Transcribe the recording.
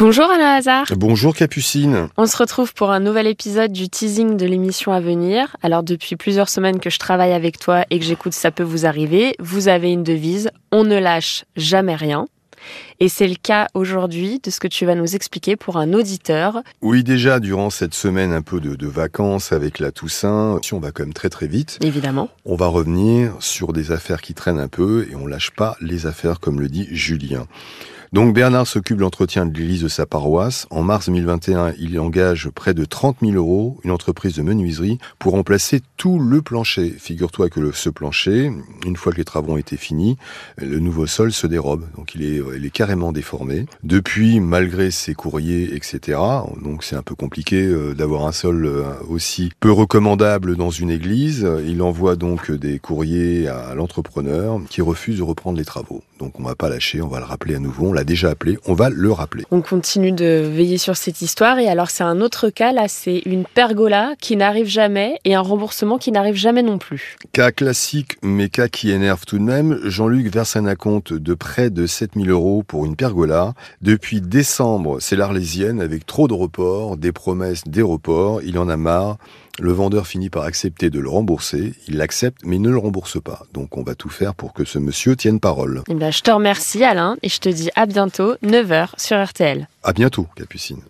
Bonjour Alain Hazard. Bonjour Capucine. On se retrouve pour un nouvel épisode du teasing de l'émission à venir. Alors depuis plusieurs semaines que je travaille avec toi et que j'écoute Ça peut vous arriver, vous avez une devise, on ne lâche jamais rien. Et c'est le cas aujourd'hui de ce que tu vas nous expliquer pour un auditeur. Oui, déjà, durant cette semaine un peu de, de, vacances avec la Toussaint, si on va quand même très très vite. Évidemment. On va revenir sur des affaires qui traînent un peu et on lâche pas les affaires comme le dit Julien. Donc Bernard s'occupe de l'entretien de l'église de sa paroisse. En mars 2021, il engage près de 30 000 euros une entreprise de menuiserie pour remplacer tout le plancher. Figure-toi que le, ce plancher, une fois que les travaux ont été finis, le nouveau sol se dérobe. Donc il est, carrément déformé. Depuis, malgré ses courriers, etc., donc c'est un peu compliqué euh, d'avoir un sol euh, aussi peu recommandable dans une église, il envoie donc des courriers à l'entrepreneur qui refuse de reprendre les travaux. Donc on va pas lâcher, on va le rappeler à nouveau. L'a déjà appelé, on va le rappeler. On continue de veiller sur cette histoire et alors c'est un autre cas là, c'est une pergola qui n'arrive jamais et un remboursement qui n'arrive jamais non plus. Cas classique, mais cas qui énerve tout de même. Jean-Luc verse un acompte de près de 7000 euros pour une pergola. Depuis décembre, c'est l'Arlésienne avec trop de reports, des promesses, des reports. Il en a marre. Le vendeur finit par accepter de le rembourser. Il l'accepte, mais il ne le rembourse pas. Donc on va tout faire pour que ce monsieur tienne parole. Eh bien, je te remercie Alain et je te dis à bientôt, 9h sur RTL. À bientôt, Capucine.